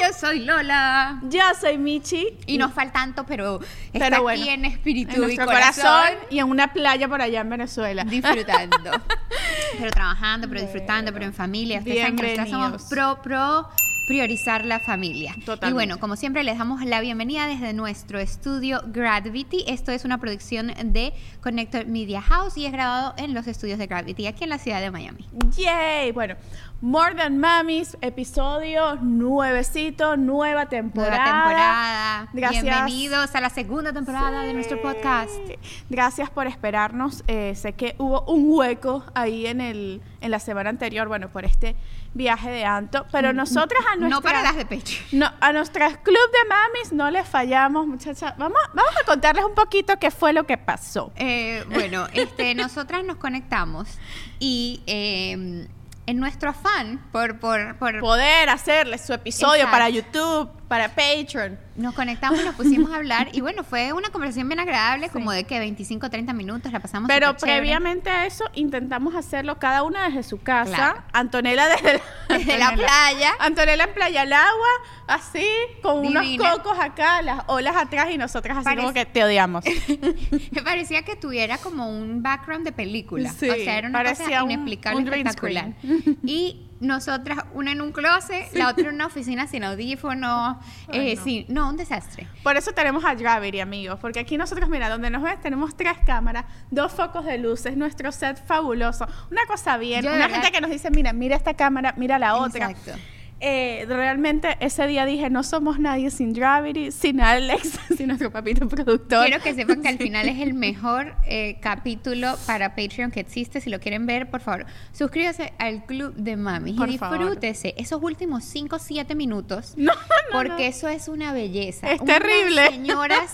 Yo soy Lola. Yo soy Michi. Y nos falta tanto, pero está Pero aquí bueno, en espíritu en y corazón, corazón y en una playa por allá en Venezuela. disfrutando. pero trabajando, pero disfrutando, pero en familia. Ustedes saben que nosotras somos pro, pro priorizar la familia. Totalmente. Y bueno, como siempre les damos la bienvenida desde nuestro estudio Gravity. Esto es una producción de Connector Media House y es grabado en los estudios de Gravity aquí en la ciudad de Miami. Yay. Bueno, More Than Mamis, episodio nuevecito, nueva temporada. Nueva temporada. Gracias. Bienvenidos a la segunda temporada de nuestro podcast. Gracias por esperarnos. Eh, sé que hubo un hueco ahí en el en la semana anterior, bueno, por este viaje de Anto, pero nosotras a nuestra No para las de pecho. no, a nuestras club de mamis no les fallamos, muchachas. Vamos, vamos a contarles un poquito qué fue lo que pasó. Eh, bueno, este, nosotras nos conectamos y eh, en nuestro afán por, por, por Poder hacerles su episodio Exacto. para YouTube, para Patreon. nos conectamos y nos pusimos a hablar y bueno, fue una conversación bien agradable, como de que 25 o 30 minutos, la pasamos Pero previamente a eso intentamos hacerlo cada una desde su casa. Claro. Antonella desde la, Desde la Antonella. playa. Antonella en Playa al Agua, así, con Divina. unos cocos acá, las olas atrás y nosotras así como que te odiamos. Me parecía que tuviera como un background de película. Sí, o sea, era una cosa inexplicable, un espectacular. Y nosotras, una en un closet, la otra en una oficina sin audífonos. eh, no. sin- no, un desastre. Por eso tenemos a Gravity, amigos, porque aquí nosotros, mira, donde nos ves, tenemos tres cámaras, dos focos de luces, nuestro set fabuloso, una cosa bien, Yo una gente que nos dice, mira, mira esta cámara, mira la otra. Exacto. Eh, realmente ese día dije, no somos nadie sin Gravity, sin Alex, sin nuestro papito productor. Quiero que sepan que al final es el mejor eh, capítulo para Patreon que existe. Si lo quieren ver, por favor, suscríbase al Club de Mami Por y favor. disfrútese esos últimos 5 o 7 minutos. No, no, porque no. eso es una belleza. Es Unas terrible. Señoras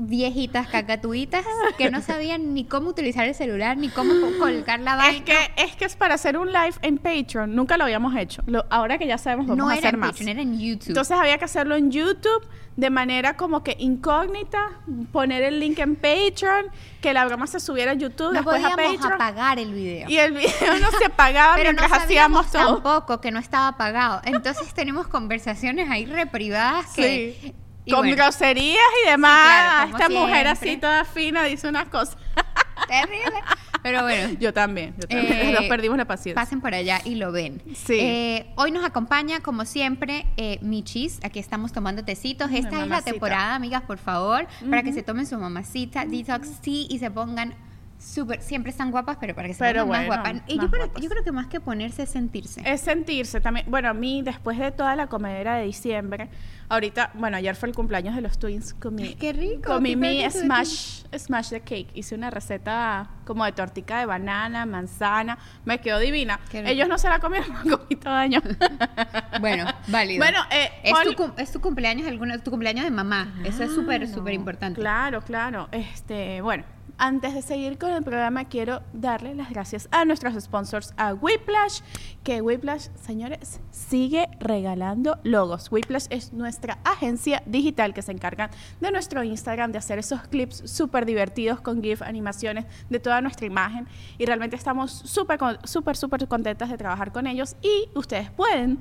viejitas cacatuitas que no sabían ni cómo utilizar el celular ni cómo colgar la vaina. Es que, es que es para hacer un live en Patreon, nunca lo habíamos hecho. Lo- ahora que ya sabemos, vamos no a hacer en más. Patreon, era en YouTube. Entonces había que hacerlo en YouTube de manera como que incógnita, poner el link en Patreon, que la broma se subiera a YouTube, no después a Patreon. apagar el video. Y el video no se apagaba Pero no mientras sabíamos hacíamos todo. tampoco que no estaba pagado. Entonces tenemos conversaciones ahí reprivadas que... Sí. Y Con bueno, groserías y demás. claro, Esta mujer siempre. así toda fina dice unas cosas. terrible. Pero bueno. Yo también, yo también. Eh, Nos perdimos la paciencia. Pasen por allá y lo ven. Sí. Eh, hoy nos acompaña, como siempre, eh, Michis. Aquí estamos tomando tecitos. Esta es la temporada, amigas, por favor, para que se tomen su mamacita, detox tea y se pongan súper. Siempre están guapas, pero para que se pongan bueno, más guapas. Y más yo, creo- yo creo que más que ponerse es sentirse. Es sentirse también. Bueno, a mí, después de toda la comedera de diciembre, ahorita, bueno, ayer fue el cumpleaños de los twins. Comí, qué rico, Comí mi de smash, smash the cake. Hice una receta como de tortica de banana, manzana. Me quedó divina. Ellos no se la comieron, me comí todo yo. Bueno, válido. Bueno, eh, es, Paul- tu, es tu cumpleaños, alguna, tu cumpleaños de mamá. Eso es súper, súper importante. Claro, claro. Este, bueno, antes de seguir con el programa, quiero darle las gracias a nuestros sponsors, a Whiplash, que Whiplash, señores, sigue regalando logos. Whiplash es nuestra agencia digital que se encarga de nuestro Instagram, de hacer esos clips súper divertidos con GIF, animaciones de toda nuestra imagen. Y realmente estamos súper, súper, súper contentas de trabajar con ellos. Y ustedes pueden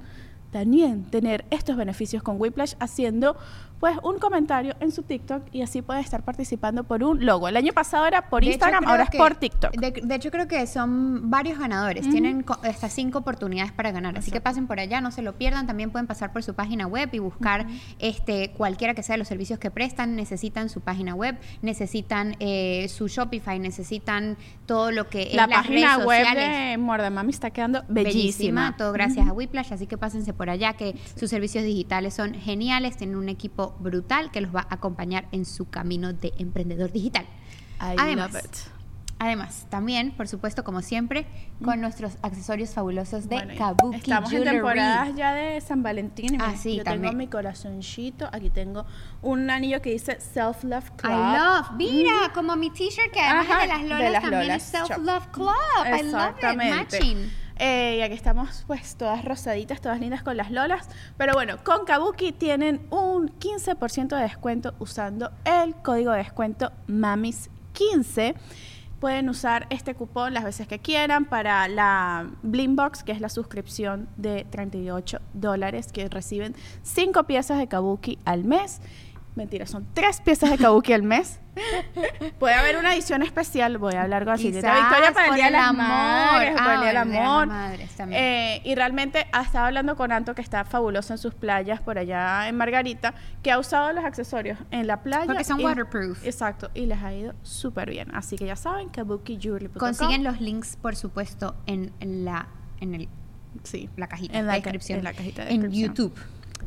también tener estos beneficios con Whiplash haciendo pues un comentario en su TikTok y así puede estar participando por un logo. El año pasado era por De Instagram, ahora es por TikTok. De, de hecho, creo que son varios ganadores. Tienen hasta cinco oportunidades para ganar. Así que pasen por allá, no se lo pierdan. También pueden pasar por su página web y buscar este cualquiera que sea los servicios que prestan. Necesitan su página web, necesitan eh, su Shopify, necesitan todo lo que es La las página redes web sociales. de Mordamami está quedando Bellísima, bellísima. todo gracias a Whiplash, así que pásense por allá que sus servicios digitales son geniales, tienen un equipo brutal que los va a acompañar en su camino de emprendedor digital. I Además, love it. Además, también, por supuesto, como siempre, con nuestros accesorios fabulosos de Bueno, Kabuki Estamos Jewelry. en temporadas ya de San Valentín. y Ah, sí, yo también. tengo mi corazoncito. Aquí tengo un anillo que dice Self Love Club. I love. Mira, como mi t-shirt que además Ajá, es de las de lolas las también Lolas es Self. Love Club. I love it. Matching. Eh, y aquí estamos pues todas rosaditas, todas lindas con las lolas. Pero bueno, con Kabuki tienen un 15% de descuento usando el código de descuento MAMIS15. Pueden usar este cupón las veces que quieran para la Bling Box, que es la suscripción de 38 dólares, que reciben 5 piezas de Kabuki al mes. Mentira, son 3 piezas de Kabuki al mes. Puede haber una edición especial, voy a hablar con la señorita Victoria para el Día de el las amor. Madres, para el Ah, Día del Amor. Madres. Eh, y realmente ha estado hablando con Anto, que está fabuloso en sus playas por allá en Margarita, que ha usado los accesorios en la playa. Porque son y- waterproof. Exacto, y les ha ido súper bien. Así que ya saben, kabukijewelry.com. Consiguen los links, por supuesto, en la, en el, sí, la cajita en de la, descripción. en la cajita de en descripción. YouTube.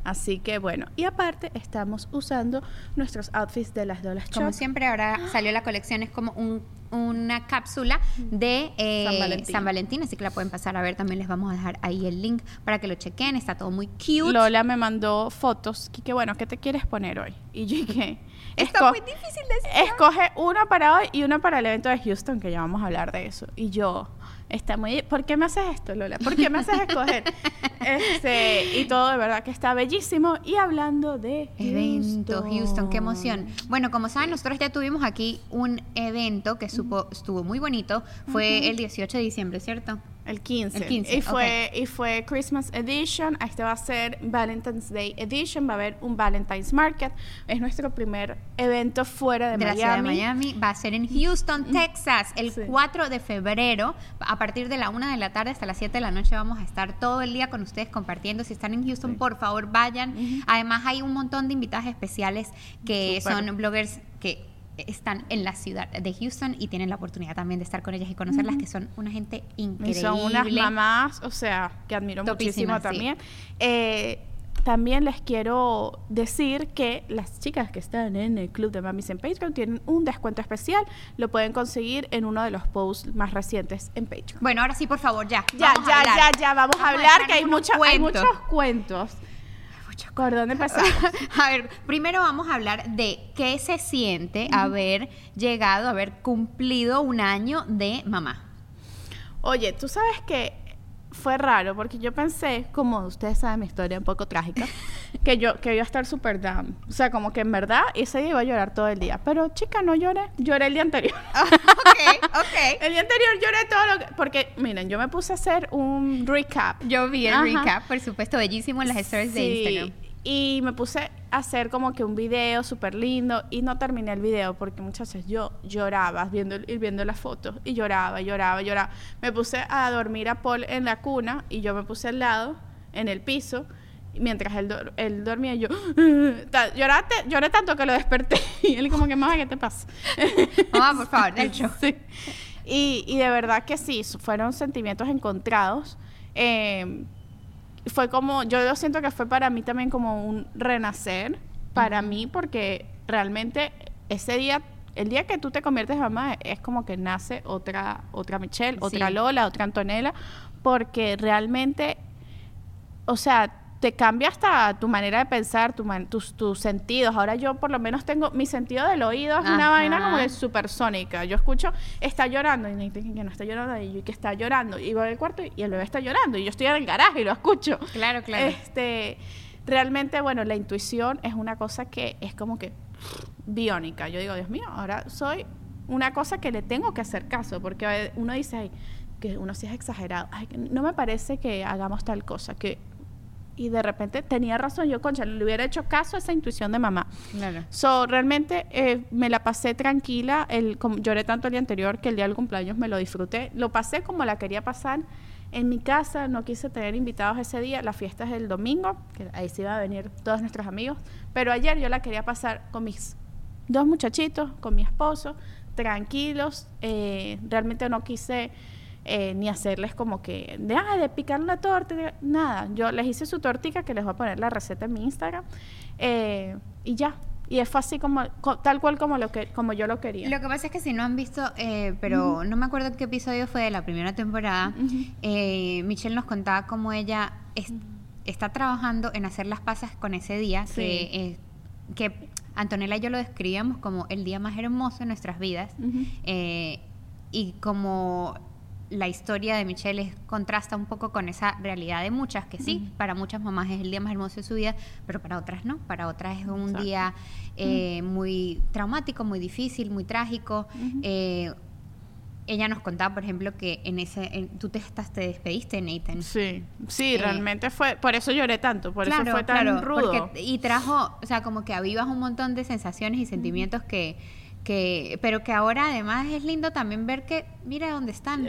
Así que bueno, y aparte estamos usando nuestros outfits de las Dolas Como Shop. siempre, ahora salió la colección, es como un- una cápsula de eh, San Valentín. San Valentín, así que la pueden pasar a ver. También les vamos a dejar ahí el link para que lo chequen. Está todo muy cute. Lola me mandó fotos. que bueno, ¿qué te quieres poner hoy? Y yo dije, Está muy difícil decir. escoge una para hoy y una para el evento de Houston, que ya vamos a hablar de eso. Y yo, está muy... ¿Por qué me haces esto, Lola? ¿Por qué me haces escoger? este, y todo de verdad que está bellísimo. Y hablando de Evento, Houston, qué emoción. Bueno, como saben, nosotros ya tuvimos aquí un evento que supo, estuvo muy bonito. Fue el 18 de diciembre, ¿cierto? El 15. El 15, Y fue, y fue Christmas Edition. Este va a ser Valentine's Day Edition. Va a haber un Valentine's Market. Es nuestro primer evento fuera de, de la Miami. ciudad de Miami. Va a ser en Houston, Texas, el Sí. 4 de febrero. A partir de la 1 de la tarde hasta las 7 de la noche vamos a estar todo el día con ustedes compartiendo. Si están en Houston, por favor, vayan. Además, hay un montón de invitados especiales que Súper. son bloggers que están en la ciudad de Houston y tienen la oportunidad también de estar con ellas y conocerlas, que son una gente Y increíble. son unas mamás, o sea, que admiro muchísimo sí. también. Eh, también les quiero decir que las chicas que están en el Club de Mamis en Patreon tienen un descuento especial. Lo pueden conseguir en uno de los posts más recientes en Patreon. Bueno, ahora sí, por favor, ya. Ya, ya, ya, ya, vamos, a hablar que hay, hay muchos cuentos. ¿Por dónde empezamos? A ver, primero vamos a hablar de qué se siente haber llegado, haber cumplido un año de mamá. Oye, tú sabes que fue raro porque yo pensé, como ustedes saben mi historia un poco trágica, que yo que iba a estar súper down. O sea, como que en verdad ese día iba a llorar todo el día. Pero chica, no lloré. Lloré el día anterior. ok, ok. el día anterior lloré todo lo que... Porque, miren, yo me puse a hacer un recap. Yo vi el Ajá. recap, por supuesto, bellísimo en las stories de Sí, Instagram. Y me puse a hacer como que un video súper lindo y no terminé el video porque muchas veces yo lloraba viendo, viendo las fotos y lloraba, lloraba, lloraba. Me puse a dormir a Paul en la cuna y yo me puse al lado, en el piso, mientras él, él dormía yo llorate, lloré tanto que lo desperté y él como que, mamá, ¿qué te pasa? Mamá, por favor, del show. Sí. Y, y de verdad que sí, fueron sentimientos encontrados. Eh, fue como, yo lo siento que fue para mí también como un renacer, para mí, porque realmente ese día, el día que tú te conviertes en mamá, es como que nace otra, otra Michelle, otra Sí. Lola, otra Antonella, porque realmente, o sea, te cambia hasta tu manera de pensar, tu man- tus, tus sentidos. Ahora yo por lo menos tengo mi sentido del oído, es una vaina como de supersónica. Yo escucho, está llorando, y me dicen que no está llorando, y yo que está llorando, y voy al cuarto y el bebé está llorando, y yo estoy en el garaje y lo escucho. Claro, claro. Este, realmente, bueno, la intuición es una cosa que es como que biónica. Yo digo, Dios mío, ahora soy una cosa que le tengo que hacer caso, porque uno dice, ay, que uno sí es exagerado, ay, no me parece que hagamos tal cosa, que y de repente tenía razón, yo concha, le hubiera hecho caso a esa intuición de mamá. Claro. So, realmente eh, me la pasé tranquila. El, lloré tanto el día anterior que el día del cumpleaños me lo disfruté. Lo pasé como la quería pasar en mi casa. No quise tener invitados ese día. La fiesta es el domingo, que ahí sí iban a venir todos nuestros amigos. Pero ayer yo la quería pasar con mis dos muchachitos, con mi esposo, tranquilos. Eh, realmente no quise eh, ni hacerles como que de, ah, de picar la torta, de- nada. Yo les hice su tortica que les voy a poner la receta en mi Instagram eh, y ya. Y es así como, co- tal cual como, lo que, como yo lo quería. Lo que pasa es que si no han visto, eh, pero no me acuerdo qué episodio fue de la primera temporada, eh, Michelle nos contaba cómo ella es- está trabajando en hacer las pasas con ese día, Sí. que, eh, que Antonella y yo lo describíamos como el día más hermoso de nuestras vidas. Eh, y como la historia de Michelle es- contrasta un poco con esa realidad de muchas, que sí, para muchas mamás es el día más hermoso de su vida, pero para otras no, para otras es un Exacto. día eh, muy traumático, muy difícil, muy trágico. Eh, ella nos contaba, por ejemplo, que en ese, en- tú te, estás, te despediste, Nathan. Sí, sí, Eh, realmente fue, por eso lloré tanto, por eso fue tan claro, rudo. porque- y trajo, o sea, como que avivas un montón de sensaciones y sentimientos que, que, pero que ahora además es lindo también ver que, mira dónde están.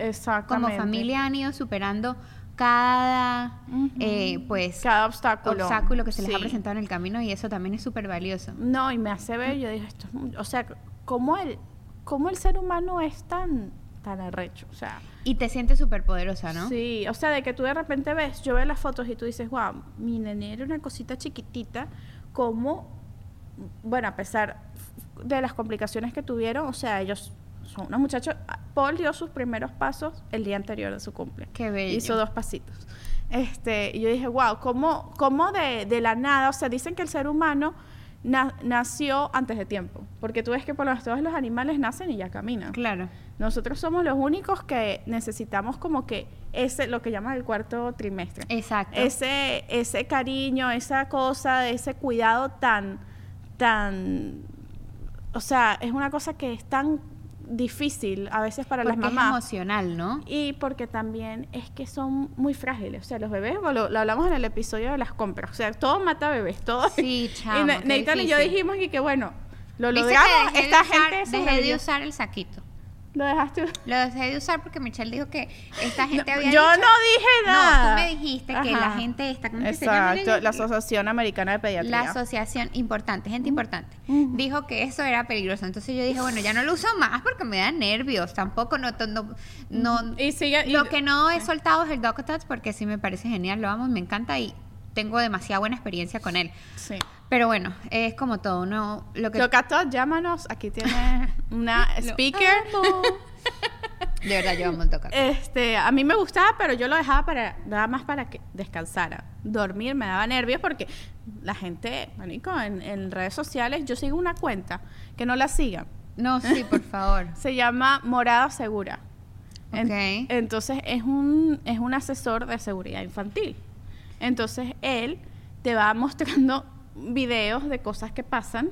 Como familia han ido superando cada, eh, pues, Cada obstáculo. obstáculo que se les ha presentado en el camino y eso también es súper valioso. No, y me hace ver, yo digo, esto o sea, ¿cómo el, cómo el ser humano es tan, tan arrecho? O sea, Y te sientes súper poderosa, ¿no? sí, o sea, de que tú de repente ves, yo veo las fotos y tú dices, wow, mi nene era una cosita chiquitita, como, bueno, a pesar de las complicaciones que tuvieron, o sea, ellos son unos muchachos, Paul dio sus primeros pasos el día anterior de su cumple. Qué bello. Hizo dos pasitos. Este, y yo dije, wow, ¿cómo, cómo de, de la nada? O sea, dicen que el ser humano na- nació antes de tiempo. Porque tú ves que por lo menos todos los animales nacen y ya caminan. Claro. Nosotros somos los únicos que necesitamos como que ese, lo que llaman el cuarto trimestre. Exacto. Ese, ese cariño, esa cosa, ese cuidado tan, tan, o sea, es una cosa que es tan difícil a veces para Porque las es mamás. emocional, ¿no? Y porque también es que son muy frágiles. O sea, los bebés, lo, lo hablamos en el episodio de las compras. O sea, todo mata bebés, todo. Sí, chamo, y Nathan y yo dijimos y que bueno, lo logramos. Esta gente dejé de usar el saquito. Lo dejaste. Lo dejé de usar porque Michelle dijo que esta gente No, había yo dicho- no dije nada. No, tú me dijiste que la gente esta, ¿cómo que se llama? Exacto, la Asociación Americana de Pediatría. La asociación importante, gente importante, dijo que eso era peligroso. Entonces yo dije, bueno, ya no lo uso más porque me da nervios. Tampoco no, no, no- Y sigue. y- lo que no he soltado es el Docotats porque sí me parece genial, lo amo, me encanta y tengo demasiada buena experiencia con él. Sí. Pero bueno, es como todo, no lo que Locato, llámanos. Aquí tienes una speaker. De verdad yo amo el Docotats. Este, a mí me gustaba, pero yo lo dejaba para nada más para que descansara. Dormir me daba nervios porque la gente, manico, en, en redes sociales, yo sigo una cuenta que no la sigan. No, sí, por favor. Se llama Morada Segura. En- Ok. entonces es un, es un asesor de seguridad infantil. Entonces él te va mostrando videos de cosas que pasan.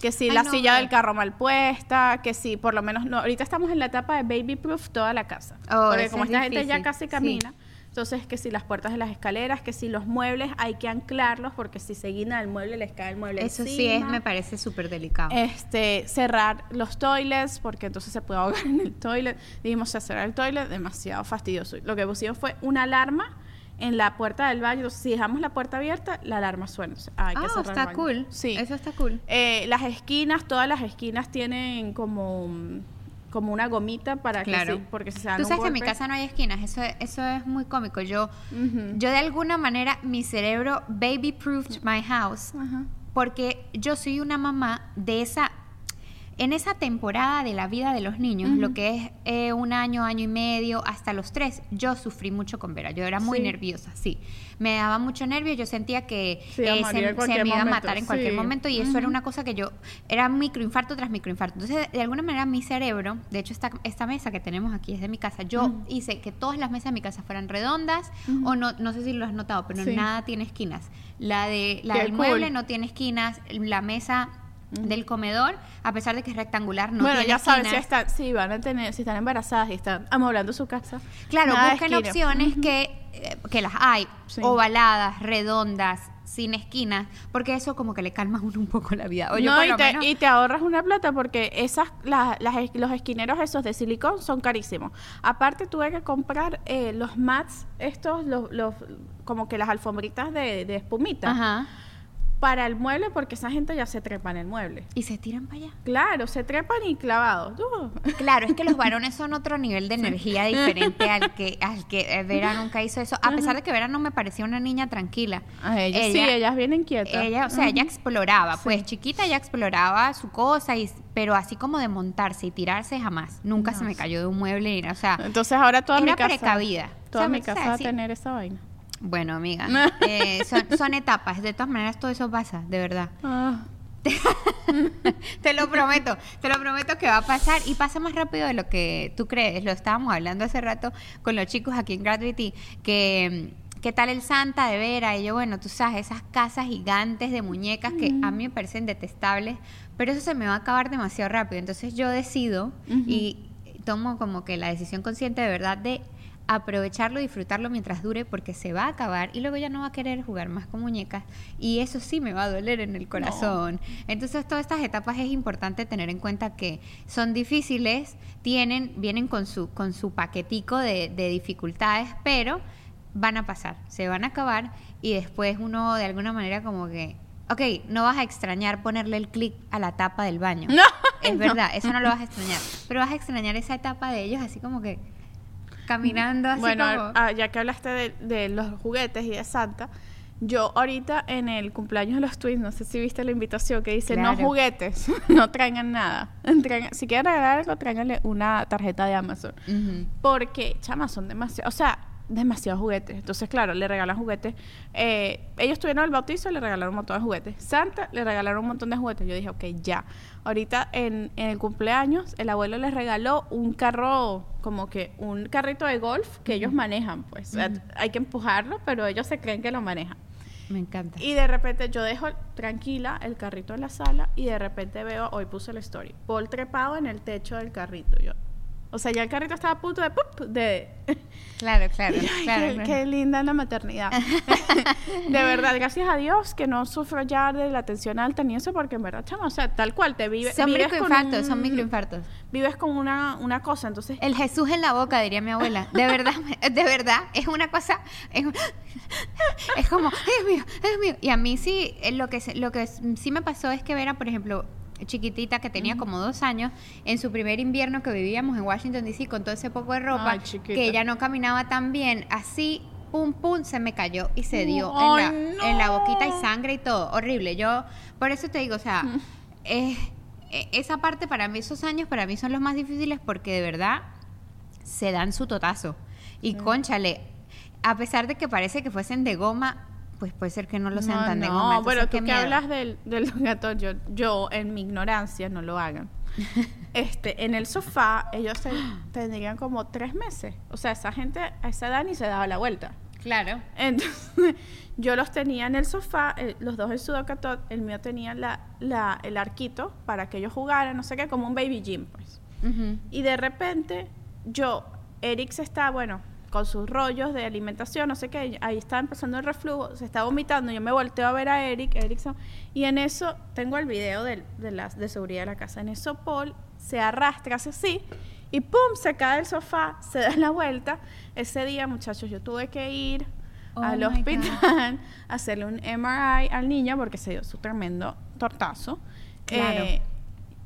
Que si Ay, la no, silla del carro mal puesta, que si por lo menos no. Ahorita estamos en la etapa de baby proof toda la casa. Oh, Porque como es esta gente ya casi sí. camina, entonces que si las puertas de las escaleras, que si los muebles hay que anclarlos porque si se guinda el mueble les cae el mueble Eso sí es, me parece súper delicado. Este, cerrar los toilets, porque entonces se puede ahogar en el toilet. Dijimos, "O sea, cerrar el toilet, demasiado fastidioso. Lo que pusimos fue una alarma en la puerta del baño. Entonces, si dejamos la puerta abierta, la alarma suena. O sea, hay que Ah, cerrar el está baño. cool. Sí. Eso está cool. Eh, las esquinas, todas las esquinas tienen como, como una gomita para Claro. que sí, porque si se dan Tú un sabes que en mi casa no hay esquinas, eso, eso es muy cómico. Yo, yo de alguna manera, mi cerebro baby proofed my house, Ajá. porque yo soy una mamá de esa, en esa temporada de la vida de los niños, lo que es eh, un año, año y medio, hasta los tres, yo sufrí mucho con Vera, yo era muy Sí. nerviosa, sí. Me daba mucho nervio, yo sentía que Se eh, me iba a momento, matar en cualquier momento y eso era una cosa que yo, era microinfarto tras microinfarto. Entonces, de alguna manera mi cerebro, de hecho esta, esta mesa que tenemos aquí es de mi casa, yo hice que todas las mesas de mi casa fueran redondas o no, no sé si lo has notado, pero nada tiene esquinas. La, de, la Qué del cool. mueble no tiene esquinas, la mesa. Del comedor, a pesar de que es rectangular, no bueno, tiene ya saben, si, están, si van a tener, si están embarazadas y están amoblando su casa. Claro, busquen esquina. opciones que, eh, que las hay, Sí. ovaladas, redondas, sin esquinas, porque eso como que le calma a uno un poco la vida. O yo no, por y te, menos- y te ahorras una plata porque esas las, los esquineros esos de silicón son carísimos. Aparte tuve que comprar eh, los mats, estos, los, los como que las alfombritas de, de espumita. Ajá. Para el mueble porque esa gente ya se trepa en el mueble. Y se tiran para allá. Claro, se trepan y clavados. Uh. Claro, es que los varones son otro nivel de energía diferente al que al que eh, Vera nunca hizo eso. A pesar de que Vera no me parecía una niña tranquila. A ellas, sí, ellas vienen quietas. Ella, o sea, ella exploraba, pues chiquita ella exploraba su cosa, y, pero así como de montarse y tirarse jamás. Nunca se me cayó de un mueble, o sea, Entonces ahora toda mi era casa, precavida. toda mi o sea, casa va a sí. tener esa vaina. Bueno, amiga, eh, son, son etapas. De todas maneras, todo eso pasa, de verdad. Ah. Te lo prometo, te lo prometo que va a pasar y pasa más rápido de lo que tú crees. Lo estábamos hablando hace rato con los chicos aquí en Gravity, que mm, qué tal el Santa de Vera. Y yo, bueno, tú sabes, esas casas gigantes de muñecas que a mí me parecen detestables, pero eso se me va a acabar demasiado rápido. Entonces yo decido y tomo como que la decisión consciente de verdad de aprovecharlo, disfrutarlo mientras dure porque se va a acabar y luego ya no va a querer jugar más con muñecas y eso sí me va a doler en el corazón. Entonces todas estas etapas es importante tener en cuenta que son difíciles, tienen, vienen con su, con su paquetico de, de dificultades, pero van a pasar, se van a acabar y después uno de alguna manera como que, ok, no vas a extrañar ponerle el clic a la tapa del baño. No, Es verdad, eso no lo vas a extrañar, pero vas a extrañar esa etapa de ellos así como que caminando así Bueno, como... ah, ya que hablaste de, de los juguetes y de Santa, yo ahorita en el cumpleaños de los twins, no sé si viste la invitación que dice no juguetes, no traigan nada. Traigan- si quieren regalar algo, tráiganle una tarjeta de Amazon. Porque, chama, son demasiado, o sea, demasiados juguetes. Entonces, claro, le regalan juguetes. Eh, ellos tuvieron el bautizo le regalaron un montón de juguetes. Santa le regalaron un montón de juguetes. Yo dije, ok, ya. Ahorita en, en el cumpleaños, el abuelo les regaló un carro, como que un carrito de golf que ellos manejan, pues. Hay que empujarlo, pero ellos se creen que lo manejan. Me encanta. Y de repente yo dejo tranquila el carrito en la sala y de repente veo, hoy puse la story, Paul trepado en el techo del carrito. Yo, o sea, ya el carrito estaba a punto de... ¡pup! de Claro, claro, Ay, claro. qué, claro. qué linda la maternidad. de verdad, gracias a Dios que no sufro ya de la tensión alta ni eso, porque en verdad, chama, o sea, tal cual, te vive, Son vives con microinfartos, son un- microinfartos. Vives con una, una cosa, entonces... El Jesús en la boca, diría mi abuela. De verdad, de verdad, es una cosa, es, es como, Dios mío, Dios mío. Y a mí sí, eh, lo que, lo que sí me pasó es que Vera, por ejemplo, chiquitita que tenía como dos años, en su primer invierno que vivíamos en Washington DC con todo ese poco de ropa, Ay, que ella no caminaba tan bien, así, pum, pum, se me cayó y se dio en, la, en la boquita y sangre y todo, horrible. Yo, por eso te digo, o sea, eh, esa parte para mí, esos años para mí son los más difíciles porque de verdad se dan su totazo. Y conchale, a pesar de que parece que fuesen de goma, pues puede ser que no lo sean no, tan de no, bueno, tú qué que miedo. hablas del, del gato, yo, yo en mi ignorancia no lo hagan. Este, en el sofá, ellos te- tendrían como tres meses. O sea, esa gente a esa edad ni se daba la vuelta. Claro. Entonces, yo los tenía en el sofá, eh, los dos en Sudocatot, el mío tenía la, la, el arquito para que ellos jugaran, no sé qué, como un baby gym, pues. Y de repente, yo, Eric se está, bueno, con sus rollos de alimentación, no sé qué, ahí está empezando el reflujo, se está vomitando, yo me volteo a ver a Eric, Eric se- y en eso tengo el video del- de, las de seguridad de la casa, en eso Paul se arrastra, hace así, y pum, se cae del sofá, se da la vuelta. Ese día, muchachos, yo tuve que ir Oh al hospital a hacerle un MRI al niño porque se dio su tremendo tortazo. Claro. Eh,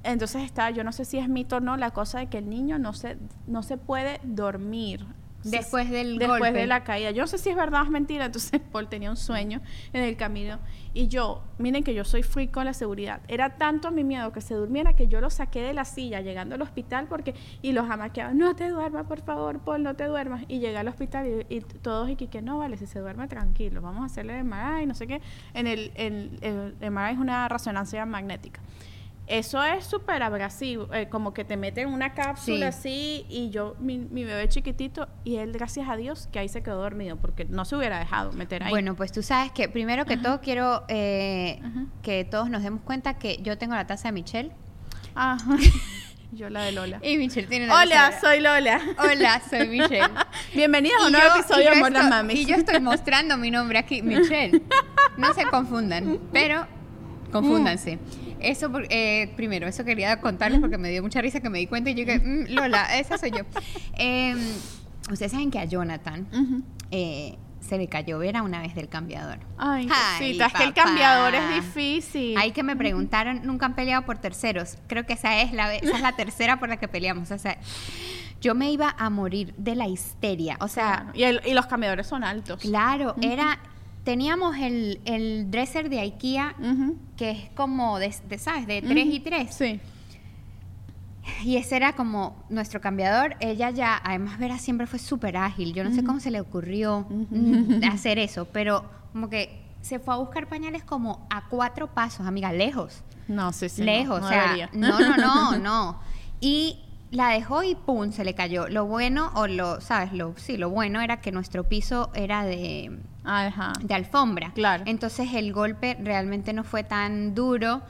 entonces está, yo no sé si es mito o no, la cosa de que el niño no se, no se puede dormir. Después del Después golpe. de la caída. Yo no sé si es verdad o es mentira. Entonces Paul tenía un sueño en el camino. Y yo, miren que yo soy freak con la seguridad. Era tanto mi miedo que se durmiera que yo lo saqué de la silla llegando al hospital porque y los amaqueaba. No te duermas, por favor, Paul, no te duermas. Y llegué al hospital y, y todos y que no, vale, si se duerme tranquilo. Vamos a hacerle el MRI, no sé qué. En el, en, el MRI es una resonancia magnética. Eso es súper abrasivo, eh, como que te meten una cápsula así y yo, mi, mi bebé chiquitito, y él, gracias a Dios, que ahí se quedó dormido, porque no se hubiera dejado meter ahí. Bueno, pues tú sabes que primero que todo quiero eh, que todos nos demos cuenta que yo tengo la taza de Michelle Ajá. yo la de Lola. y Michelle tiene la Hola, soy Lola. Hola, soy Michelle. Bienvenidos a un nuevo yo- episodio de Amor las Mamis. Y yo estoy mostrando mi nombre aquí, Michelle. No se confundan, pero confúndanse. Eso, eh, primero, eso quería contarles porque me dio mucha risa que me di cuenta y yo que, mm, Lola, esa soy yo. Eh, ustedes saben que a Jonathan eh, se le cayó Vera una vez del cambiador. Ay, Ay, cosita, es que el cambiador es difícil. Ahí que me preguntaron, nunca han peleado por terceros. Creo que esa es la, esa es la tercera por la que peleamos. O sea, yo me iba a morir de la histeria. O sea, Y, el- y los cambiadores son altos. claro, era. Teníamos el, el dresser de IKEA, que es como, de, de, ¿sabes? De 3 y 3. Sí. Y ese era como nuestro cambiador. Ella ya, además Vera siempre fue súper ágil. Yo no sé cómo se le ocurrió hacer eso, pero como que se fue a buscar pañales como a cuatro pasos, amiga, lejos. No, sí, sí. no, lejos, no o sea, debería. no, no, no, no. Y la dejó y pum, se le cayó. Lo bueno, o lo, ¿sabes? Lo, sí, lo bueno era que nuestro piso era de, Ajá. de alfombra. Claro. Entonces el golpe realmente no fue tan duro,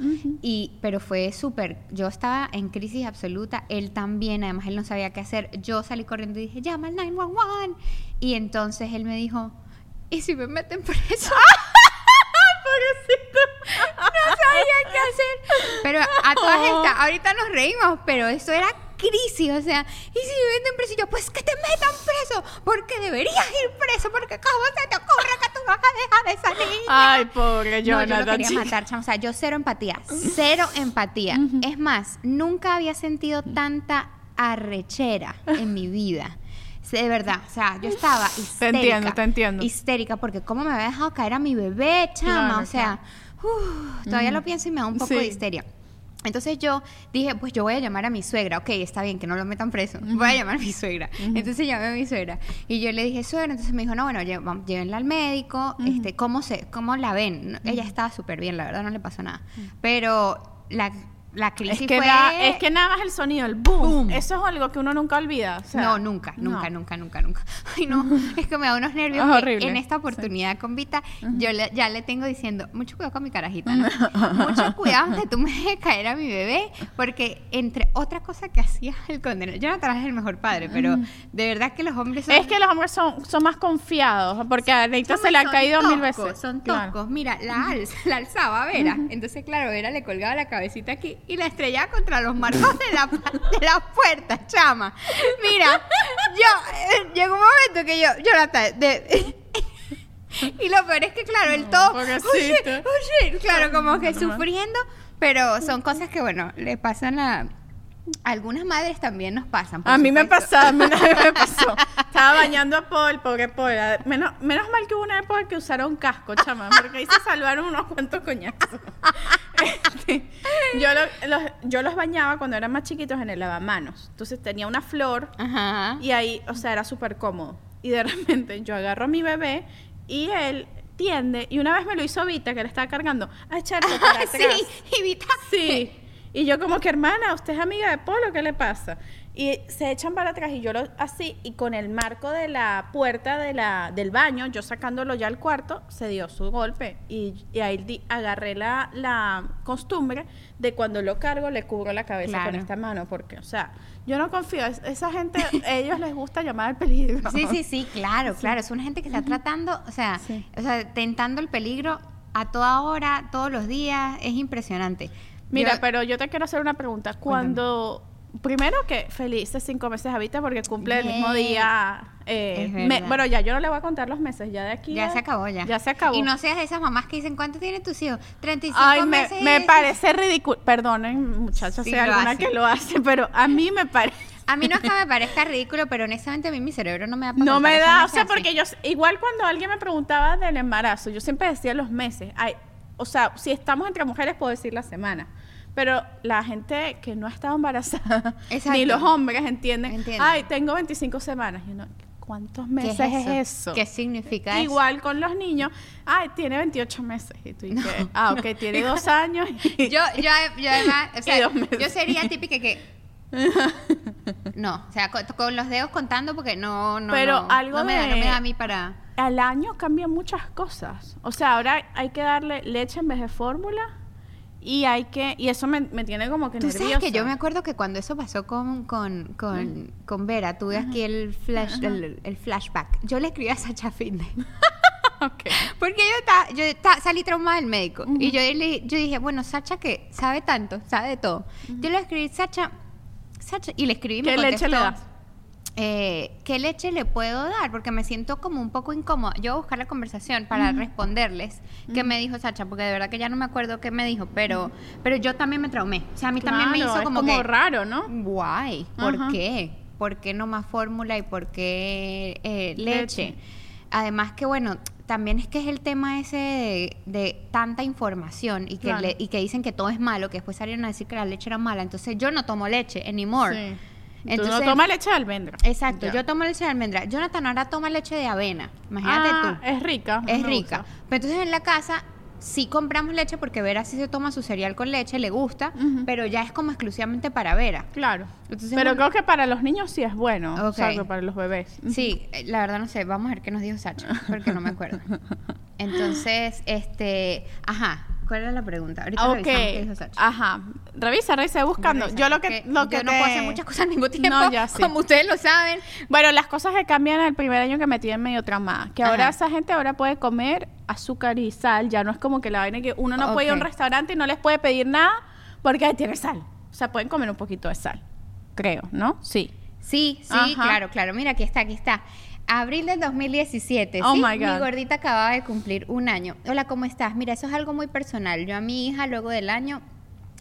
y, pero fue súper. Yo estaba en crisis absoluta, él también, además él no sabía qué hacer. Yo salí corriendo y dije, llama al 911. Y entonces él me dijo, ¿y si me meten preso? no sabía qué hacer. Pero a todas estas, ahorita nos reímos, pero eso era crisis, o sea, y si me meten preso, yo, pues que te metan preso, porque deberías ir preso, porque cómo se te ocurre que tú vas a dejar a esa niña. Ay, pobre No, yo lo Jonathan. quería matar, chamo. O sea, yo cero empatía. Cero empatía. Es más, nunca había sentido tanta arrechera en mi vida. De verdad, o sea, yo estaba histérica. entiendo, te entiendo. Histérica, porque cómo me había dejado caer a mi bebé, chama. Claro, o sea, uf, todavía lo pienso y me da un poco Sí. de histeria. Entonces yo dije, pues yo voy a llamar a mi suegra. Ok, está bien, que no lo metan preso. Voy a llamar a mi suegra. Entonces llamé a mi suegra. Y yo le dije, suegra, entonces me dijo, no, bueno, llévenla al médico. este, ¿cómo, se, ¿Cómo la ven? Ella estaba súper bien, la verdad, no le pasó nada. Pero la, la crisis Es que, fue... da- es que nada más el sonido, el boom. Boom. Eso es algo que uno nunca olvida. o sea, no, nunca, nunca, no. nunca, nunca, nunca. Ay, no, es que me da unos nervios Es horrible. en esta oportunidad con Vita yo le- ya le tengo diciendo, mucho cuidado con mi carajita, ¿no? mucho cuidado que tú me dejes caer a mi bebé, porque entre otras cosas que hacía el condenado, yo no traje el mejor padre, pero de verdad que los hombres son... Es que los hombres son, son más confiados, porque a Chama, se le ha caído mil veces. Son Claro. toscos. Mira, la, alza, la alzaba Vera. Entonces, claro, Vera le colgaba la cabecita aquí y la estrellaba contra los marcos de la, de la puerta, chama. Mira, yo, eh, llegó un momento que yo, Jonathan, de... Y lo peor es que, claro, el todo... Oye, oye, claro, como que sufriendo, pero son cosas que, bueno, le pasan a... algunas madres también nos pasan. por A mí me pasó, a mí una vez me pasó. Estaba bañando a Paul, pobre Paul. Menos, menos mal que hubo una época que usaron casco, chama, porque ahí se salvaron unos cuantos coñazos. Este, yo, lo- los, yo los bañaba cuando eran más chiquitos en el lavamanos. Entonces tenía una flor Ajá. y ahí, o sea, era súper cómodo. Y de repente yo agarro a mi bebé y él tiende, y una vez me lo hizo Vita, que le estaba cargando, a echarlo para atrás. sí, y Vita... Sí. Y yo como que, hermana, ¿usted es amiga de Polo? ¿Qué le pasa? Y se echan para atrás y yo lo así, y con el marco de la puerta de la, del baño, yo sacándolo ya al cuarto, se dio su golpe. Y, y ahí di- agarré la, la costumbre de cuando lo cargo, le cubro la cabeza Claro. con esta mano. Porque, o sea, yo no confío. es- esa gente, a ellos les gusta llamar al peligro. Sí, sí, sí, claro, claro. Es una gente que está tratando, o sea, Sí. o sea, tentando el peligro a toda hora, todos los días. Es impresionante. Mira, Yo- pero yo te quiero hacer una pregunta. Cuando, primero que felices cinco meses a Vita porque cumple el mismo día. eh, me- bueno, ya yo no le voy a contar los meses, ya de aquí. ya a- se acabó ya. Ya se acabó. Y no seas de esas mamás que dicen, ¿cuánto tienen tus hijos? 35 Ay, me, meses. me parece ridículo. Perdonen, muchachas, Sí, si hay alguna hace. que lo hace, pero a mí me parece. A mí no es que me parezca ridículo, pero honestamente a mí mi cerebro no me da para No me da, o sea, porque yo, igual cuando alguien me preguntaba del embarazo, yo siempre decía los meses. Ay, o sea, si estamos entre mujeres, puedo decir la semana. Pero la gente que no ha estado embarazada, Exacto. ni los hombres entienden. Ay, tengo 25 semanas. Y uno, ¿cuántos ¿Qué meses es eso? ¿Qué significa eso? Igual con los niños, ay, tiene 28 meses. Y tú dices, ah, ok, tiene dos años. y- Yo, yo, yo además, o sea, yo sería típica que... No, o sea, con, con los dedos contando porque no, no, Pero no, algo no me da, no me da a mí para... al año cambian muchas cosas. O sea, ahora hay que darle leche en vez de fórmula y hay que y eso me, me tiene como que Tú nerviosa. sabes que yo me acuerdo que cuando eso pasó con, con, con, con Vera, tuve aquí el, flash, el, el flashback. Yo le escribí a Sacha Fitness. Ok. Porque yo, estaba- yo estaba- salí traumada del médico. Y yo, le, yo dije, bueno, Sacha que sabe tanto, sabe de todo. Yo le escribí, Sacha, Sacha, y le escribí me ¿Qué leche le das? Eh, ¿qué leche le puedo dar? Porque me siento como un poco incómoda. Yo voy a buscar la conversación para responderles qué me dijo Sacha, porque de verdad que ya no me acuerdo qué me dijo, pero, pero yo también me traumé. O sea, a mí también me hizo es como, como que, raro, ¿no? Guay, ¿por qué? ¿Por qué no más fórmula y por qué eh, leche? Leche. Además que, bueno, también es que es el tema ese de, de tanta información y que, Claro. le- y que dicen que todo es malo, que después salieron a decir que la leche era mala. Entonces yo no tomo leche anymore. Sí. Entonces- Tú no tomas leche de almendra. Exacto, Ya. yo tomo leche de almendra. Jonathan ahora toma leche de avena. Imagínate Ah, tú. Es rica. Es rica. gusta. Pero entonces en la casa sí compramos leche porque Vera sí se toma su cereal con leche, le gusta, pero ya es como exclusivamente para Vera. Claro. Entonces, Pero bueno. creo que para los niños sí es bueno. Ok. O sea, que para los bebés. Sí, eh, la verdad no sé, vamos a ver qué nos dijo Sacha, porque no me acuerdo. Entonces, este, ajá, ¿cuál era la pregunta? Ahorita Ok. revisamos qué dijo Sacha. Ajá. Revisa, revisa, buscando. Revisa, Yo lo que, lo que yo no puedo hacer muchas cosas al mismo tiempo, No, ya sí. como ustedes lo saben. Bueno, las cosas que cambian el primer año que me tienen medio tramada. Que ahora esa gente ahora puede comer azúcar y sal. Ya no es como que la vaina que uno no puede ir a un restaurante y no les puede pedir nada porque ahí tiene sal. O sea, pueden comer un poquito de sal. Creo, ¿no? Sí. Sí, sí, Ajá. claro, claro. Mira, aquí está, aquí está. Abril del 2017, Oh ¿sí? my God. Mi gordita acababa de cumplir un año. Hola, ¿cómo estás? Mira, eso es algo muy personal. Yo a mi hija, luego del año,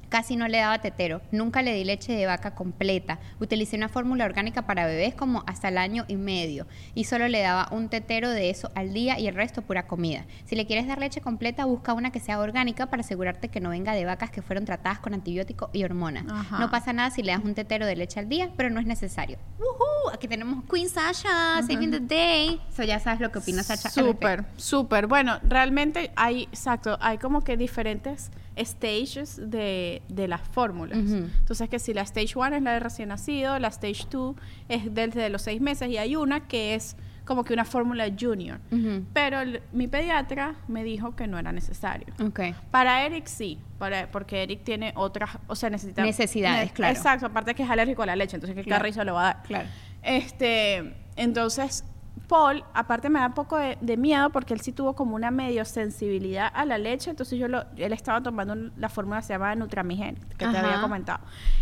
casi no le daba tetero. Nunca le di leche de vaca completa. Utilicé una fórmula orgánica para bebés como hasta el año y medio. Y solo le daba un tetero de eso al día y el resto pura comida. Si le quieres dar leche completa, busca una que sea orgánica para asegurarte que no venga de vacas que fueron tratadas con antibióticos y hormonas. Ajá. No pasa nada si le das un tetero de leche al día, pero no es necesario. ¡Woohoo! Aquí tenemos Queen Sasha, saving the day. So ya sabes lo que opina Sasha. Súper, súper. Bueno, realmente hay, exacto, hay como que diferentes stages de, de las fórmulas. Ujú. Entonces, que si la stage 1 es la de recién nacido, la stage 2 es desde los seis meses y hay una que es como que una fórmula junior. Ujú. Pero el- mi pediatra me dijo que no era necesario. Ok. Para Eric sí, para, porque Eric tiene otras, o sea, necesita... Necesidades, ne- claro. Exacto, aparte que es alérgico a la leche, entonces que Claro. carrizo le va a dar. Claro. Este, entonces, Paul, aparte me da un poco de, de miedo porque él sí tuvo como una medio sensibilidad a la leche, entonces yo lo, él estaba tomando la fórmula que se llama Nutramigen, que te había comentado.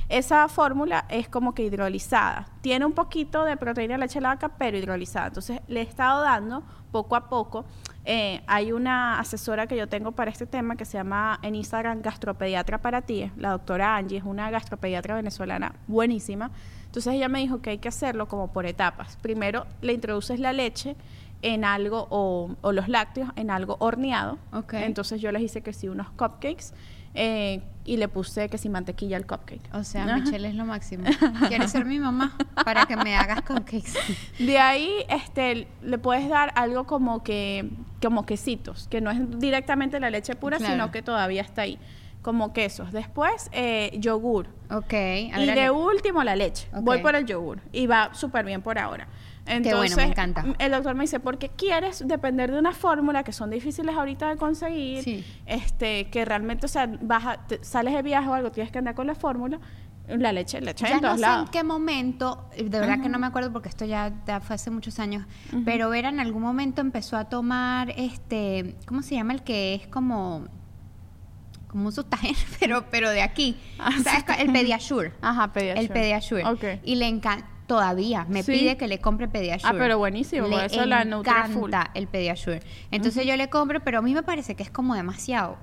Esa fórmula es como que hidrolizada. Tiene un poquito de proteína de leche de vaca, pero hidrolizada. Entonces le he estado dando poco a poco. Eh, hay una asesora que yo tengo para este tema que se llama en Instagram Gastropediatra para ti, la doctora Angie, es una gastropediatra venezolana buenísima. Entonces ella me dijo que hay que hacerlo como por etapas. Primero le introduces la leche en algo o, o los lácteos en algo horneado. Ok. Entonces yo les hice que sí unos cupcakes eh, y le puse que sí mantequilla al cupcake. O sea, Ajá. Michelle es lo máximo. ¿Quieres ser mi mamá? Para que me hagas cupcakes. De ahí este, le puedes dar algo como que como quesitos, que no es directamente la leche pura, Claro. sino que todavía está ahí, como quesos. Después, eh, yogur. Ok. a y ver, de último, la leche. Voy por el yogur. Y va súper bien por ahora. Entonces, bueno, me encanta. El doctor me dice, ¿por qué quieres depender de una fórmula que son difíciles ahorita de conseguir? Sí. Este, que realmente, o sea, vas a- te- sales de viaje o algo, tienes que andar con la fórmula. La leche, leche Ya en no sé en qué momento, de verdad que no me acuerdo porque esto ya, ya fue hace muchos años, pero Vera en algún momento empezó a tomar este, ¿cómo se llama el que es como como un sustagen, pero pero de aquí, Ah. El Pediasure. Ajá, Pediasure. El Pediasure. Ok. Y le encanta todavía me Sí. pide que le compre Pediasure. Ah, pero buenísimo, Le por eso la full. encanta el Pediasure. Entonces yo le compro, pero a mí me parece que es como demasiado.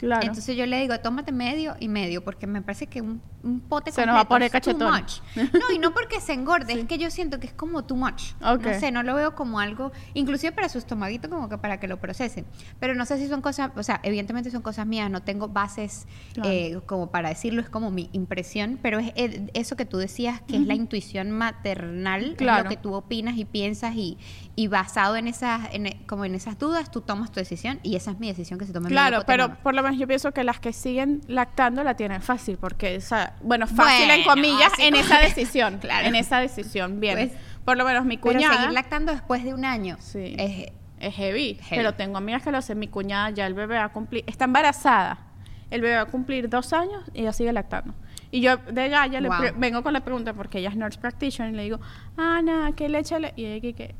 Claro. Entonces yo le digo, tómate medio y medio, porque me parece que un, un pote Se nos va a poner cachetón. much. No, y no porque se engorde, es que yo siento que es como too much. Ok. No sé, no lo veo como algo, inclusive para su estomaguito, como que para que lo procesen. Pero no sé si son cosas, o sea, evidentemente son cosas mías, no tengo bases Claro. eh, como para decirlo, es como mi impresión, pero es eso que tú decías, que es la intuición maternal, Claro. lo que tú opinas y piensas y, y basado en esas, en- como en esas dudas, tú tomas tu decisión y esa es mi decisión que se tome en Claro, pero por lo menos yo pienso que las que siguen lactando la tienen fácil, porque, esa, bueno, fácil en comillas, en esa decisión, Claro. en esa decisión, bien. Pues, por lo menos mi Pero cuñada seguir lactando después de un año Sí. es es heavy, Heavy. pero tengo amigas que lo hacen. Mi cuñada ya el bebé va a cumplir, está embarazada, el bebé va a cumplir dos años y ella sigue lactando. Y yo de ella le Wow. pre- vengo con la pregunta porque ella es nurse practitioner y le digo, Ana, ¿qué leche le? Y ella que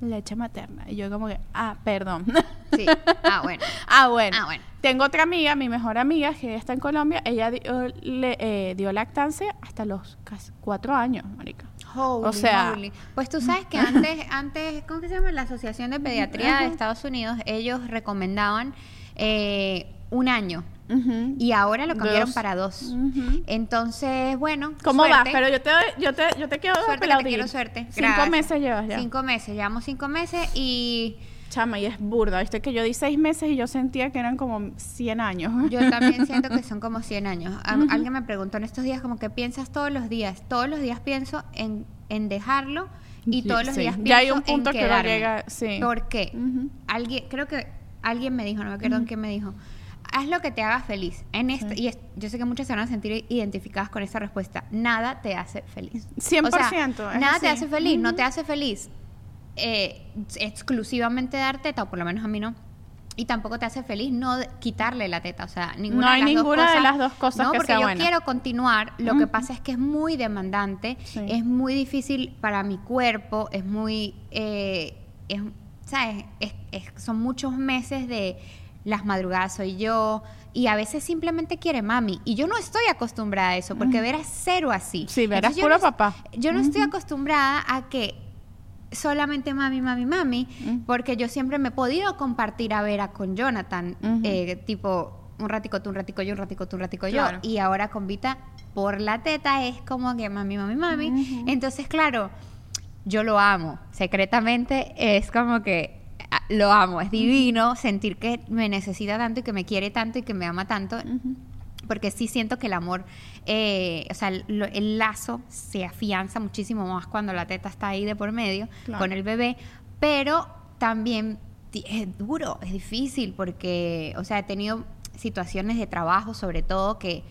leche materna. Y yo como que, ah, perdón. Sí. Ah, bueno. Ah, bueno. Ah, bueno. Tengo otra amiga, mi mejor amiga, que está en Colombia. Ella dio, le- eh, dio lactancia hasta los casi cuatro años, marica. o sea, moly. Pues tú sabes que antes, antes, ¿cómo que se llama? La Asociación de Pediatría de Estados Unidos, ellos recomendaban eh, un año. Y ahora lo cambiaron Dos. para dos. Entonces, bueno. ¿Cómo vas? suerte. Pero yo te, yo te, yo te quiero Suerte te quiero suerte. Cinco Gracias. meses llevas ya. Cinco meses, llevamos cinco meses y Chama, y es burda. Viste que yo di seis meses y yo sentía que eran como 100 años. yo también siento que son como 100 años. Alguien me preguntó en estos días como que piensas todos los días. Todos los días pienso en, en dejarlo y Sí, todos los sí. días pienso Ya hay un punto en que llega- sí. ¿Por qué? Alguien, creo que alguien me dijo, no me acuerdo quién me dijo. Haz lo que te haga feliz. En este, y es- yo sé que muchas se van a sentir identificadas con esa respuesta. Nada te hace feliz. 100%, es nada te hace feliz. No te hace feliz eh, exclusivamente dar teta, o por lo menos a mí no. Y tampoco te hace feliz no quitarle la teta, o sea, ninguna No hay de las dos ninguna de cosas- las dos cosas no, que porque sea yo buena. quiero continuar. Lo que pasa es que es muy demandante, Sí. es muy difícil para mi cuerpo, es muy, eh, es- ¿sabes? Es- es- son muchos meses de las madrugadas soy yo y a veces simplemente quiere mami y yo no estoy acostumbrada a eso porque Vera es cero así. Sí, Entonces, yo puro no papá. Yo no estoy acostumbrada a que solamente mami, mami, mami, Mm. porque yo siempre me he podido compartir a Vera con Jonathan, eh, tipo un ratico tú, un ratico yo, un ratico tú, un ratico Claro. yo, y ahora con Vita por la teta es como que mami, mami, mami. Entonces, claro, yo lo amo, secretamente es como que lo amo, es divino sentir que me necesita tanto y que me quiere tanto y que me ama tanto porque sí siento que el amor, eh, o sea, el lazo se afianza muchísimo más cuando la teta está ahí de por medio Claro. con el bebé, pero también es duro, es difícil, porque, o sea, he tenido situaciones de trabajo, sobre todo, que,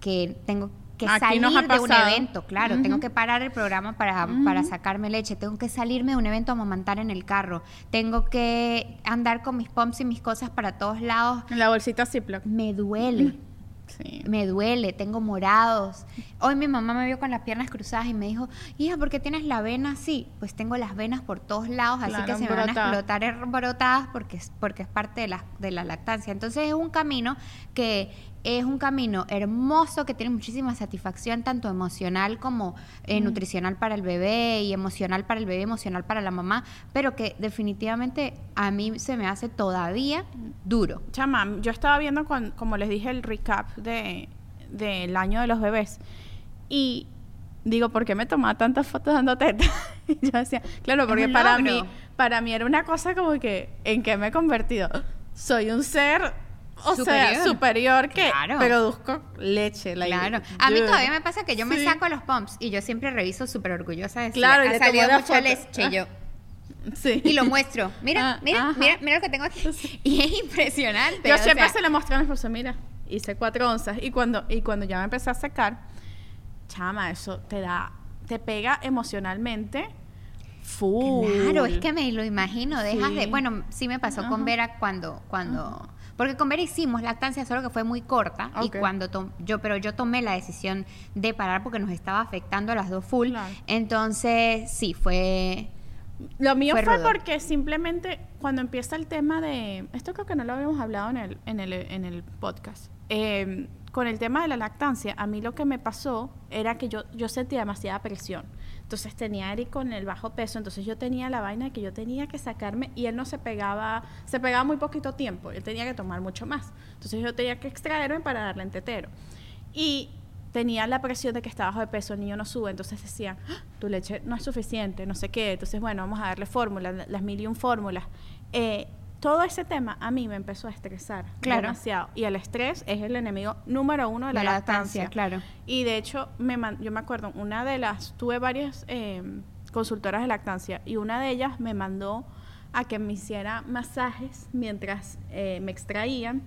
que tengo que Aquí salir nos ha de un evento, claro, tengo que parar el programa para, para sacarme leche, tengo que salirme de un evento a amamantar en el carro, tengo que andar con mis pumps y mis cosas para todos lados, En la bolsita Ziploc. me duele Sí. me duele, tengo morados. Hoy mi mamá me vio con las piernas cruzadas y me dijo, hija, ¿por qué tienes la vena así? Pues tengo las venas por todos lados, así Claro, que se me van a explotar er- brotadas porque es, porque es parte de la, de la lactancia. Entonces es un camino que es un camino hermoso que tiene muchísima satisfacción, tanto emocional como eh, nutricional para el bebé y emocional para el bebé, emocional para la mamá, pero que definitivamente a mí se me hace todavía duro. Chama, yo estaba viendo, con, como les dije, el recap de del año de los bebés. Y digo, ¿por qué me tomaba tantas fotos dando teta? y yo decía, claro, porque para mí, para mí era una cosa como que, ¿en qué me he convertido? Soy un ser, o sea, Superior. superior que Claro. produzco leche. like, Claro. A mí todavía me pasa que yo me saco los pumps y yo siempre reviso súper orgullosa de Claro, ha salido mucha foto. leche Ah. yo. Sí. Y lo muestro. Mira, Ah, mira, ajá. mira, mira lo que tengo aquí. Y es impresionante. Yo siempre sea, se le mostré a mi esposo, mira, hice cuatro onzas. Y cuando, y cuando ya me empecé a sacar, chama, eso te da, te pega emocionalmente full. Claro, es que me lo imagino, dejas de, bueno, sí me pasó Ajá. con Vera cuando cuando porque con Vera hicimos lactancia, solo que fue muy corta y cuando yo pero yo tomé la decisión de parar porque nos estaba afectando a las dos full. Claro. Entonces, sí, fue Lo mío Fue porque simplemente cuando empieza el tema de. Esto creo que no lo habíamos hablado en el, en el, en el podcast. Eh, con el tema de la lactancia, a mí lo que me pasó era que yo, yo sentía demasiada presión. Entonces tenía Eric con el bajo peso, entonces yo tenía la vaina que yo tenía que sacarme y él no se pegaba, se pegaba muy poquito tiempo, él tenía que tomar mucho más. Entonces yo tenía que extraerme para darle en tetero. Y tenía la presión de que está bajo de peso, el niño no sube, entonces decían, "Ah, tu leche no es suficiente, no sé qué, entonces bueno, vamos a darle fórmulas, las mil y un fórmulas. Eh, todo ese tema a mí me empezó a estresar Claro. demasiado. Y el estrés es el enemigo número uno de la, lactancia. lactancia, claro. Y de hecho, me yo me acuerdo, una de las, tuve varias eh, consultoras de lactancia y una de ellas me mandó a que me hiciera masajes mientras eh, me extraían.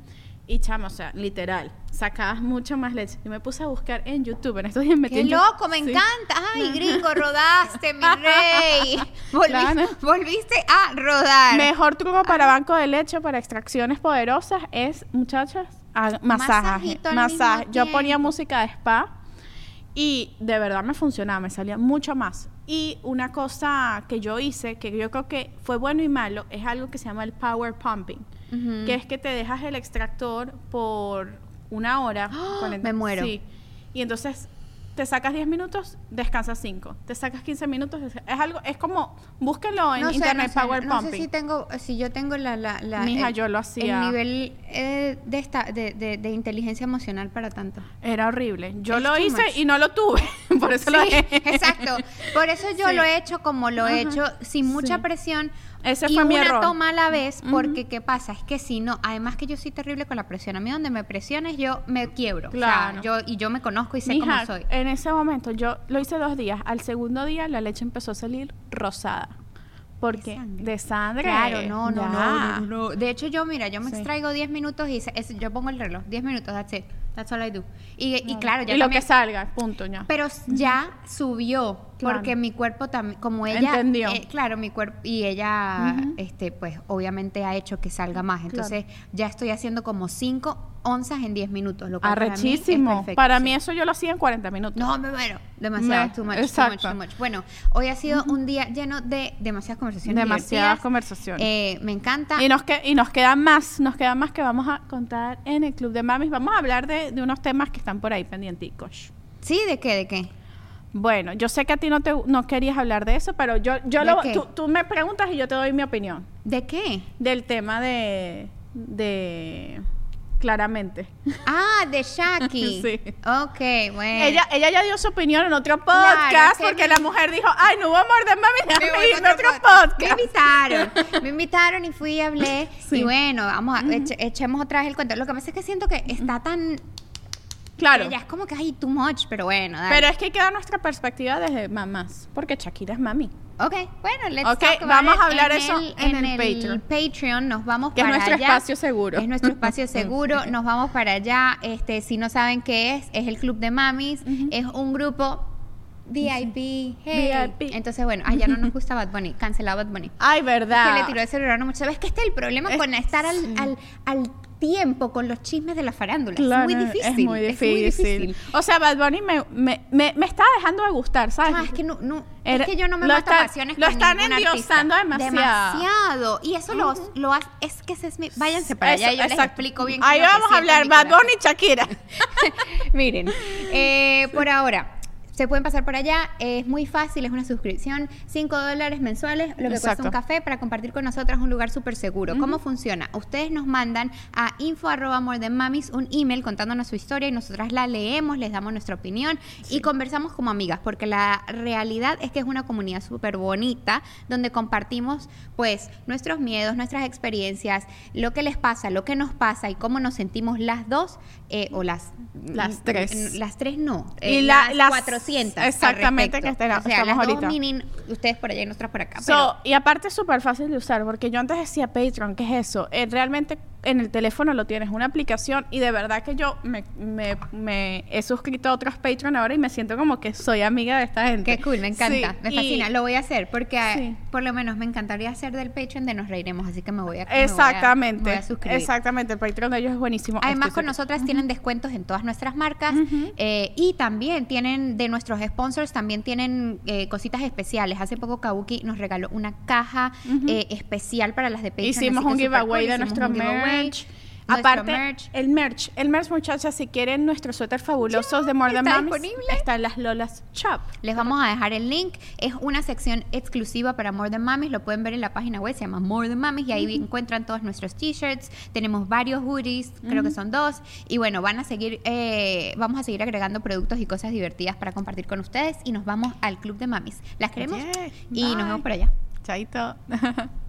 Y chama, o sea, literal, sacabas mucho más leche. Y me puse a buscar en YouTube, en estos días me ¡Qué loco! ¡Me Sí. encanta! ¡Ay, gringo, rodaste, mi rey! Volvi- Claro. Volviste a rodar. Mejor truco para banco de leche, para extracciones poderosas, es, muchachas, ha- masaje. Masaje. Yo ponía música de spa y de verdad me funcionaba, me salía mucho más. Y una cosa que yo hice, que yo creo que fue bueno y malo, es algo que se llama el power pumping, Que es que te dejas el extractor por una hora. ¡Ah! Me muero. Sí. Y entonces te sacas 10 minutos, descansas 5. Te sacas 15 minutos, es algo, es como, búsquenlo en No sé, internet no sé, Power no sé Pumping. si tengo, si yo tengo la, la, la- Mija, el, yo lo hacía. el nivel eh, de, esta, de, de, de inteligencia emocional para tanto. Era horrible. Yo Es lo hice much. y no lo tuve. Por eso lo dejé. exacto. Por eso yo Sí. lo he hecho como lo he hecho, sin mucha Sí. presión. Ese y fue mi una error. toma a la vez, porque ¿qué pasa? Es que si no, además que yo soy terrible con la presión. A mí donde me presiones yo me quiebro. O sea, Claro. yo, y yo me conozco y sé Mija, cómo soy. en ese momento yo lo hice dos días. Al segundo día la leche empezó a salir rosada. Porque sangre. de sangre. Claro, no, no, no, no, no. De hecho, yo, mira, yo me Sí. extraigo 10 minutos y se- es- yo pongo el reloj. 10 minutos, that's it. That's all I do. Y, y claro, ya y lo también- que salga, punto ya. Pero ya subió, Claro. porque mi cuerpo también, como ella... Entendió. eh, claro, mi cuerpo, y ella, este, pues, obviamente ha hecho que salga más. Entonces, ya estoy haciendo como 5 onzas en 10 minutos, lo cual para mí es Arrechísimo. perfecto, Para sí. mí eso yo lo hacía en 40 minutos. No, me muero. Demasiado, Me- too much, exacto. too much, too much. Bueno, hoy ha sido un día lleno de demasiadas conversaciones Demasiadas conversaciones. Eh, me encanta. Y nos, que, y nos queda más, nos queda más que vamos a contar en el Club de Mamis. Vamos a hablar de, de unos temas que están por ahí pendienticos. ¿Sí? ¿De qué? ¿De qué? Bueno, yo sé que a ti no te no querías hablar de eso, pero yo, yo ¿De lo, tú, tú me preguntas y yo te doy mi opinión ¿De qué? del tema de, de claramente. Ah, de Shaki. Sí. Ok, bueno. Ella, ella ya dio su opinión en otro podcast porque la mujer dijo, ay, no hubo amor de mami, Me déjame irme a otro Me podcast. invitaron, me invitaron y fui y hablé. Sí. Y bueno, vamos a, eche- echemos otra vez el cuento. Lo que pasa es que siento que está tan. Claro. Ya es como que hay too much, pero bueno, dale. Pero es que queda nuestra perspectiva desde mamás, porque Shakira es mami. Ok, bueno, let's Ok, talk about vamos it. a hablar en eso el, en el Patreon. Patreon. Nos vamos Que es para nuestro allá. espacio seguro. Es nuestro espacio seguro. Nos vamos para allá. Este, si no saben qué es, es el Club de Mamis. Es un grupo VIP. Hey. VIP. Entonces, bueno, allá no nos gusta Bad Bunny. Cancelado Bad Bunny. Ay, que verdad. le tiró el celular a muchas veces. que este es el problema Es- con estar al, sí. al, al tiempo con los chismes de la farándula. Claro, es muy difícil. Es muy difícil. difícil. O sea, Bad Bunny me, me, me, me está dejando de gustar, ¿sabes? Ah, es que no, no Era- es que yo no me lo mato pasiones lo con están endiosando demasiado. Demasiado. Y eso lo, lo hace, es que ese es mi, váyanse para allá, Eso, y yo les explico bien. Ahí lo vamos a hablar, Bad. Bunny y Shakira. Miren, eh, por ahora. Se pueden pasar por allá, es muy fácil, es una suscripción, 5 dólares mensuales, lo que cuesta Exacto. un café para compartir con nosotras un lugar súper seguro. ¿Cómo funciona? Ustedes nos mandan a info arroba more than mamis un email contándonos su historia y nosotras la leemos, les damos nuestra opinión y conversamos como amigas, porque la realidad es que es una comunidad súper bonita donde compartimos pues nuestros miedos, nuestras experiencias, lo que les pasa, lo que nos pasa y cómo nos sentimos las dos eh, o las Las tres. las tres no. Y eh, la- las, las- 400. Al exactamente, que estén- O sea, estamos las ahorita. dos mini, ustedes por allá y nosotras por acá. So, y aparte es súper fácil de usar, porque yo antes decía Patreon, ¿qué es eso? Eh, realmente en el teléfono lo tienes, una aplicación, y de verdad que yo me, me- me he suscrito a otros Patreon ahora y me siento como que soy amiga de esta gente. Qué cool, me encanta, Sí, me y- fascina. Lo voy a hacer porque Sí. por lo menos me encantaría hacer del Patreon de Nos Reiremos, así que me voy a me voy a- Exactamente, me voy a suscribir. exactamente, el Patreon de ellos es buenísimo. Además, con nosotras tienen descuentos en todas nuestras marcas eh, y también tienen de nuestros sponsors, también tienen eh, cositas especiales. Hace poco Kabuki nos regaló una caja eh, especial para las de Patreon. Hicimos un giveaway cool, de nuestro merch. Aparte, merch. el merch, el merch, muchachas, si quieren nuestros suéter fabulosos de More Than está Mamis, disponible. está en las Lolas Shop. Les vamos a dejar el link. Es una sección exclusiva para More Than Mamis. Lo pueden ver en la página web. Se llama More Than Mamis. Y ahí encuentran todos nuestros t-shirts. Tenemos varios hoodies. Creo que son dos. Y bueno, van a seguir, eh, vamos a seguir agregando productos y cosas divertidas para compartir con ustedes. Y nos vamos al Club de Mamis. Las queremos. Yes, y nos vemos por allá. Chaito.